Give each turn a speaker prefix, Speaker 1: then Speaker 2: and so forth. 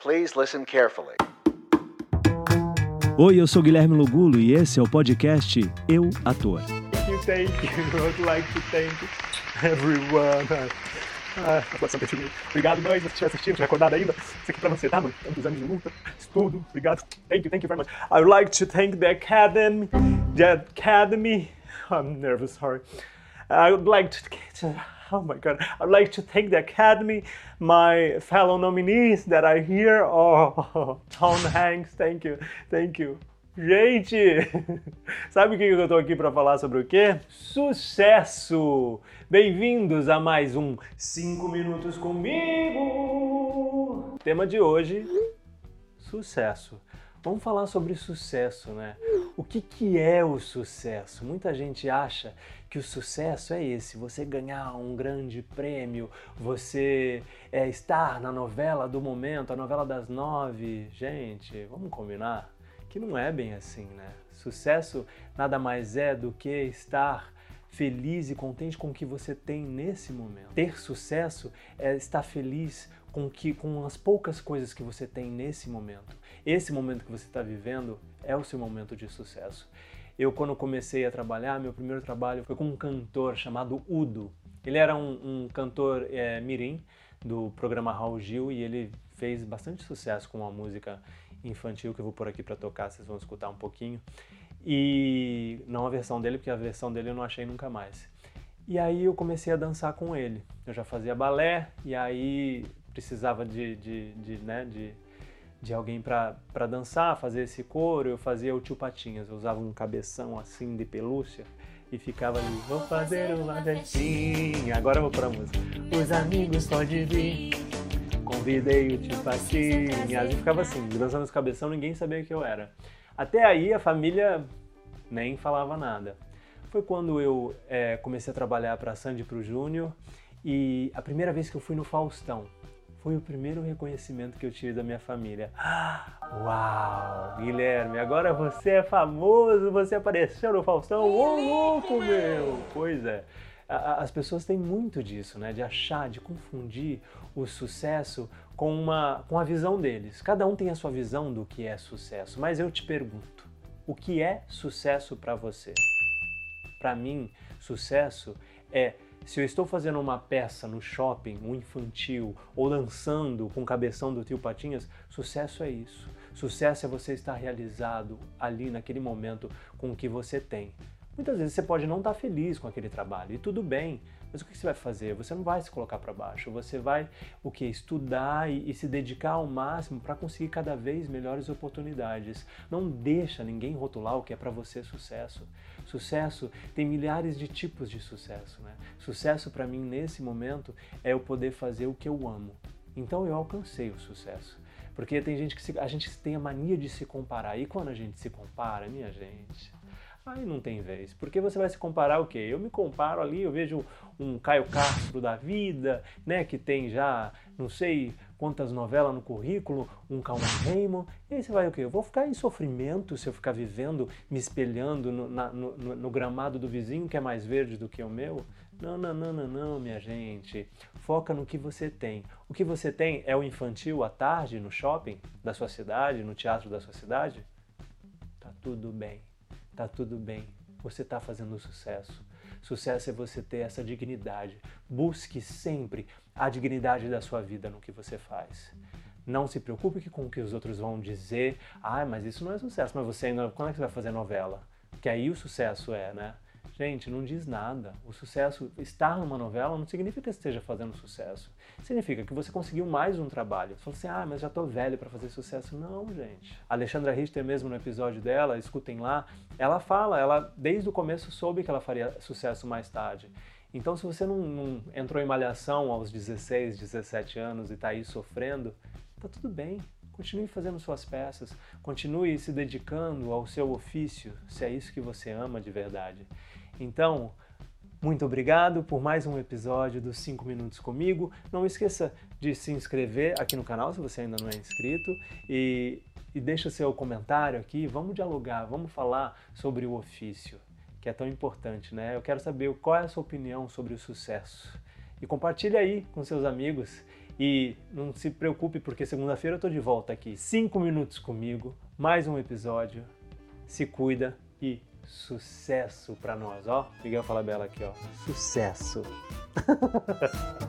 Speaker 1: Please listen carefully.
Speaker 2: Oi, eu sou Guilherme Lugulo e esse é o podcast Eu Ator.
Speaker 3: Thank you, thank you. I would like to thank everyone. Ah, obrigado, mãe, se você estiver assistindo, estiver acordado ainda. Isso aqui pra você, tá, mãe? Tantos anos de luta, estudo, obrigado. Thank you, thank you very much. I would like to thank the Academy, the Academy. I'm nervous, sorry. I would like to, to oh my god, I'd like to thank the Academy, my fellow nominees that are here. Oh, Tom Hanks, thank you, thank you. Gente, sabe o que eu tô aqui para falar sobre o quê? Sucesso! Bem-vindos a mais um 5 Minutos Comigo! Tema de hoje: sucesso. Vamos falar sobre sucesso, né? O que, que é o sucesso? Muita gente acha que o sucesso é esse: você ganhar um grande prêmio, você é, estar na novela do momento, a novela das nove. Gente, vamos combinar que não é bem assim, né? Sucesso nada mais é do que estar feliz e contente com o que você tem nesse momento. Ter sucesso é estar feliz com, que, com as poucas coisas que você tem nesse momento. Esse momento que você está vivendo é o seu momento de sucesso. Eu, quando comecei a trabalhar, meu primeiro trabalho foi com um cantor chamado Udo. Ele era um, um cantor é, mirim do programa Raul Gil e ele fez bastante sucesso com uma música infantil que eu vou por aqui para tocar, vocês vão escutar um pouquinho. E não a versão dele, porque a versão dele eu não achei nunca mais. E aí eu comecei a dançar com ele. Eu já fazia balé e aí precisava de, de, de, né, de de alguém para dançar, fazer esse coro, eu fazia o tio Patinhas, eu usava um cabeção assim de pelúcia e ficava ali, vou fazer uma festinha, agora eu vou pra música. Os amigos podem vir, convidei o tio Patinhas, e ficava assim, dançando os cabeção, ninguém sabia que eu era. Até aí a família nem falava nada. Foi quando eu é, comecei a trabalhar para Sandy pro Júnior e a primeira vez que eu fui no Faustão. Foi o primeiro reconhecimento que eu tive da minha família. Uau, Guilherme, agora você é famoso, você apareceu no Faustão. Ô, louco, meu! Pois é. As pessoas têm muito disso, né? De achar, de confundir o sucesso com, uma, com a visão deles. Cada um tem a sua visão do que é sucesso. Mas eu te pergunto, o que é sucesso para você? Para mim, sucesso é se eu estou fazendo uma peça no shopping, um infantil, ou dançando com o cabeção do tio Patinhas, sucesso é isso. Sucesso é você estar realizado ali naquele momento com o que você tem. Muitas vezes você pode não estar feliz com aquele trabalho e tudo bem, mas o que você vai fazer? Você não vai se colocar para baixo, você vai o que estudar e, e, se dedicar ao máximo para conseguir cada vez melhores oportunidades. Não deixa ninguém rotular o que é para você sucesso. Sucesso tem milhares de tipos de sucesso, né? Sucesso para mim nesse momento é eu poder fazer o que eu amo. Então eu alcancei o sucesso. Porque tem gente que se, a gente tem a mania de se comparar. E quando a gente se compara, minha gente, Aí não tem vez, porque você vai se comparar o quê? Eu me comparo ali, eu vejo um Caio Castro da vida, né, que tem já não sei quantas novelas no currículo, um Calma Raymond, e aí você vai o quê? Eu vou ficar em sofrimento se eu ficar vivendo, me espelhando no, na, no, no gramado do vizinho que é mais verde do que o meu? Não, não, não, não, não, minha gente. Foca no que você tem. O que você tem é o infantil à tarde no shopping da sua cidade, no teatro da sua cidade? Tá tudo bem tá tudo bem, você está fazendo sucesso. Sucesso é você ter essa dignidade. Busque sempre a dignidade da sua vida no que você faz. Não se preocupe com o que os outros vão dizer. Ah, mas isso não é sucesso. Mas você ainda. Quando é que você vai fazer novela? Que aí o sucesso é, né? Gente, não diz nada. O sucesso, estar numa novela não significa que esteja fazendo sucesso. Significa que você conseguiu mais um trabalho. Você fala assim, ah, mas já estou velho para fazer sucesso. Não, gente. A Alexandra Richter, mesmo no episódio dela, escutem lá, ela fala, ela desde o começo soube que ela faria sucesso mais tarde. Então, se você não, não entrou em malhação aos 16, 17 anos e está aí sofrendo, tá tudo bem. Continue fazendo suas peças, continue se dedicando ao seu ofício, se é isso que você ama de verdade. Então, muito obrigado por mais um episódio dos 5 Minutos comigo. Não esqueça de se inscrever aqui no canal se você ainda não é inscrito e, e deixa seu comentário aqui. Vamos dialogar, vamos falar sobre o ofício, que é tão importante, né? Eu quero saber qual é a sua opinião sobre o sucesso. E compartilhe aí com seus amigos E não se preocupe porque segunda-feira eu tô de volta aqui. Cinco minutos comigo, mais um episódio. Se cuida e sucesso para nós, ó. Miguel Fala Bela aqui, ó. Sucesso.